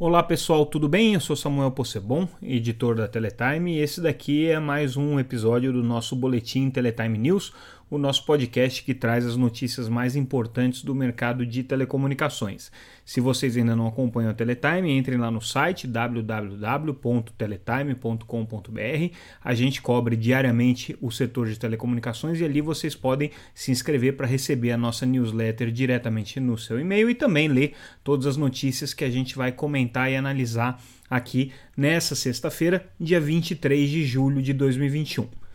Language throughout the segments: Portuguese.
Olá pessoal, tudo bem? Eu sou Samuel Possebon, editor da Teletime, e esse daqui é mais um episódio do nosso boletim Teletime News, o nosso podcast que traz as notícias mais importantes do mercado de telecomunicações. Se vocês ainda não acompanham a Teletime, entrem lá no site www.teletime.com.br. A gente cobre diariamente o setor de telecomunicações e ali vocês podem se inscrever para receber a nossa newsletter diretamente no seu e-mail e também ler todas as notícias que a gente vai comentar e analisar aqui nessa sexta-feira, dia 23 de julho de 2021.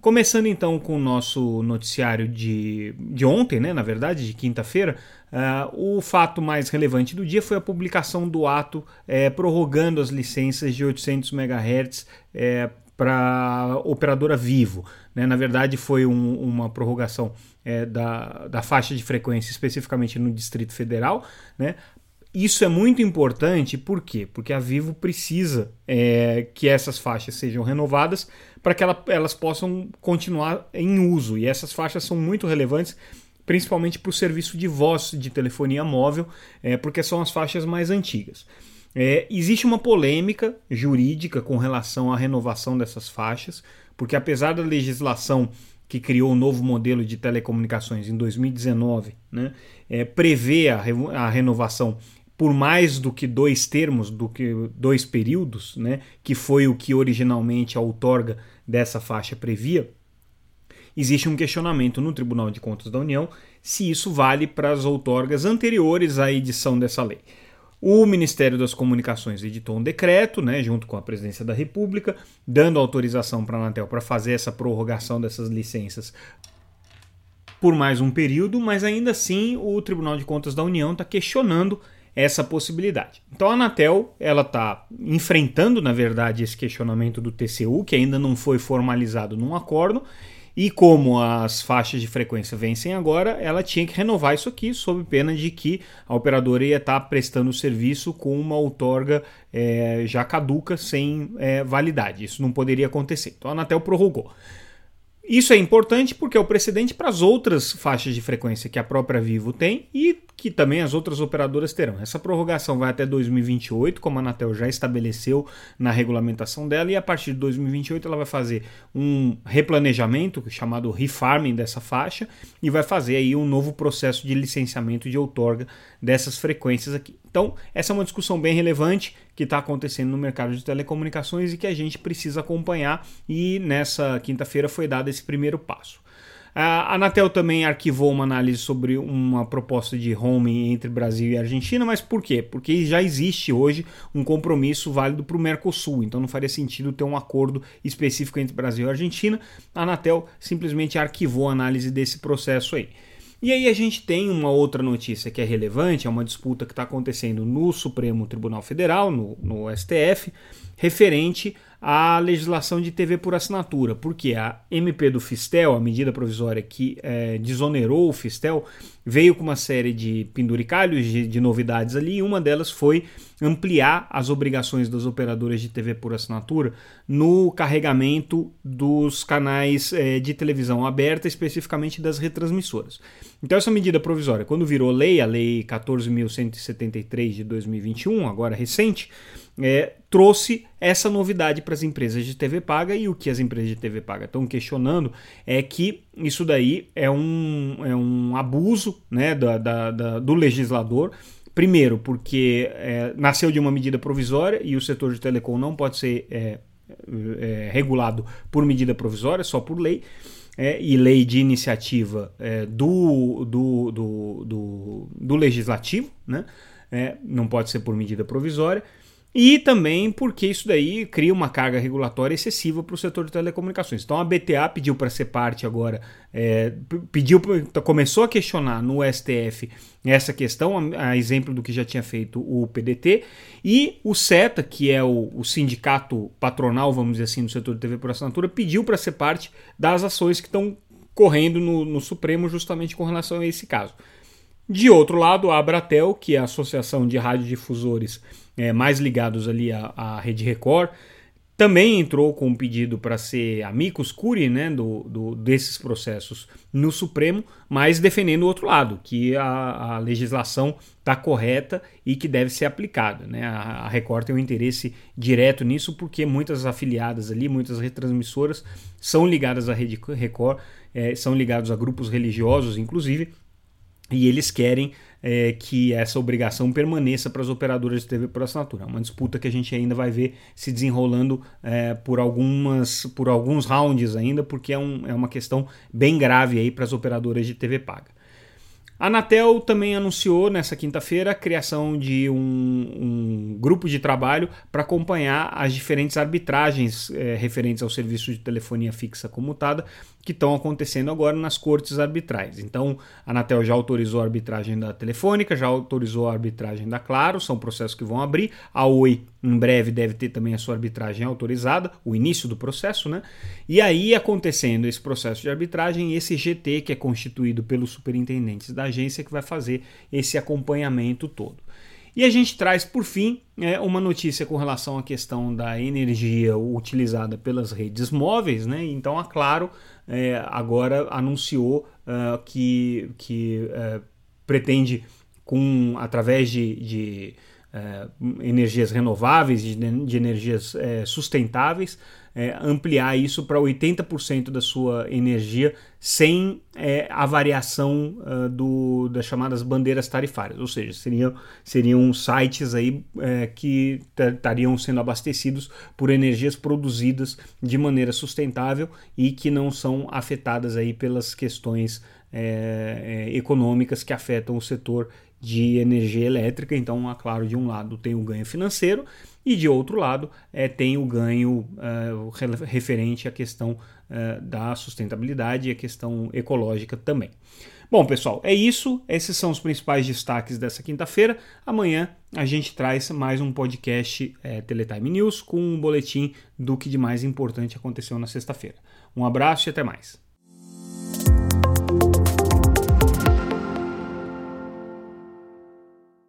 Começando então com o nosso noticiário de, de ontem, né, na verdade, de quinta-feira, uh, o fato mais relevante do dia foi a publicação do ato é, prorrogando as licenças de 800 MHz para operadora Vivo. Né? Na verdade, foi um, uma prorrogação é, da, da faixa de frequência, especificamente no Distrito Federal, né? Isso é muito importante, por quê? Porque a Vivo precisa é, que essas faixas sejam renovadas para que ela, elas possam continuar em uso. E essas faixas são muito relevantes, principalmente para o serviço de voz de telefonia móvel, é, porque são as faixas mais antigas. É, existe uma polêmica jurídica com relação à renovação dessas faixas, porque apesar da legislação que criou o novo modelo de telecomunicações em 2019, né, é, prevê a, a renovação por mais do que dois termos, do que dois períodos, né, que foi o que originalmente a outorga dessa faixa previa, existe um questionamento no Tribunal de Contas da União se isso vale para as outorgas anteriores à edição dessa lei. O Ministério das Comunicações editou um decreto, né, junto com a Presidência da República, dando autorização para a Anatel para fazer essa prorrogação dessas licenças por mais um período, mas ainda assim o Tribunal de Contas da União está questionando essa possibilidade. Então a Anatel ela está enfrentando, na verdade, esse questionamento do TCU, que ainda não foi formalizado num acordo, e como as faixas de frequência vencem agora, ela tinha que renovar isso aqui, sob pena de que a operadora ia estar tá prestando o serviço com uma outorga é, já caduca, sem é, validade. Isso não poderia acontecer. Então a Anatel prorrogou. Isso é importante porque é o precedente para as outras faixas de frequência que a própria Vivo tem e que também as outras operadoras terão. Essa prorrogação vai até 2028, como a Anatel já estabeleceu na regulamentação dela, e a partir de 2028 ela vai fazer um replanejamento chamado refarming dessa faixa e vai fazer aí um novo processo de licenciamento de outorga dessas frequências aqui. Então, essa é uma discussão bem relevante que está acontecendo no mercado de telecomunicações e que a gente precisa acompanhar, e nessa quinta-feira foi dado esse primeiro passo. A Anatel também arquivou uma análise sobre uma proposta de roaming entre Brasil e Argentina, mas por quê? Porque já existe hoje um compromisso válido para o Mercosul, então não faria sentido ter um acordo específico entre Brasil e Argentina. A Anatel simplesmente arquivou a análise desse processo aí. E aí a gente tem uma outra notícia que é relevante, é uma disputa que está acontecendo no Supremo Tribunal Federal, no, no STF, referente à legislação de TV por assinatura, porque a MP do Fistel, a medida provisória que é, desonerou o Fistel, veio com uma série de penduricalhos de, de novidades ali, e uma delas foi ampliar as obrigações das operadoras de TV por assinatura no carregamento dos canais é, de televisão aberta, especificamente das retransmissoras. Então, essa medida provisória, quando virou lei, a Lei 14.173 de 2021, agora recente, é, trouxe essa novidade para as empresas de TV paga e o que as empresas de TV paga estão questionando é que isso daí é um, é um abuso né, da, da, da do legislador. Primeiro, porque é, nasceu de uma medida provisória e o setor de telecom não pode ser é, é, regulado por medida provisória, só por lei. É, e lei de iniciativa é, do, do, do, do, do legislativo, né? É, não pode ser por medida provisória. E também porque isso daí cria uma carga regulatória excessiva para o setor de telecomunicações. Então a BTA pediu para ser parte agora, é, pediu, começou a questionar no STF essa questão, a, a, exemplo do que já tinha feito o PDT, e o SETA, que é o, o sindicato patronal, vamos dizer assim, do setor de TV por assinatura, pediu para ser parte das ações que estão correndo no, no Supremo justamente com relação a esse caso. De outro lado, a Abratel, que é a Associação de Radiodifusores é, mais ligados ali à, à Rede Record, também entrou com um pedido para ser amicus curiae né, do, do, desses processos no Supremo, mas defendendo o outro lado, que a, a legislação está correta e que deve ser aplicada. Né? A, a Record tem um interesse direto nisso, porque muitas afiliadas ali, muitas retransmissoras são ligadas à Rede Record, é, são ligados a grupos religiosos, inclusive, e eles querem é, que essa obrigação permaneça para as operadoras de TV por assinatura. É uma disputa que a gente ainda vai ver se desenrolando é, por, algumas, por alguns rounds ainda, porque é, um, é uma questão bem grave aí para as operadoras de TV paga. A Anatel também anunciou nessa quinta-feira a criação de um, um, grupo de trabalho para acompanhar as diferentes arbitragens é, referentes ao serviço de telefonia fixa comutada que estão acontecendo agora nas cortes arbitrais. Então, a Anatel já autorizou a arbitragem da Telefônica, já autorizou a arbitragem da Claro, são processos que vão abrir. A Oi, em breve, deve ter também a sua arbitragem autorizada, o início do processo, né? E aí, acontecendo esse processo de arbitragem, esse GT, que é constituído pelos superintendentes da agência, que vai fazer esse acompanhamento todo. E a gente traz, por fim, é, uma notícia com relação à questão da energia utilizada pelas redes móveis. Né? Então, a Claro é, agora anunciou uh, que, que uh, pretende, com, através de, de uh, energias renováveis, de, de energias é, sustentáveis, é, ampliar isso para 80% da sua energia sem a variação do, das chamadas bandeiras tarifárias, ou seja, seriam, seriam sites aí que estariam sendo abastecidos por energias produzidas de maneira sustentável e que não são afetadas aí pelas questões econômicas que afetam o setor de energia elétrica. Então, é claro, de um lado tem o ganho financeiro e de outro lado é, tem o ganho uh, referente à questão uh, da sustentabilidade e a questão ecológica também. Bom, pessoal, é isso. Esses são os principais destaques dessa quinta-feira. Amanhã a gente traz mais um podcast é, Teletime News com um boletim do que de mais importante aconteceu na sexta-feira. Um abraço e até mais.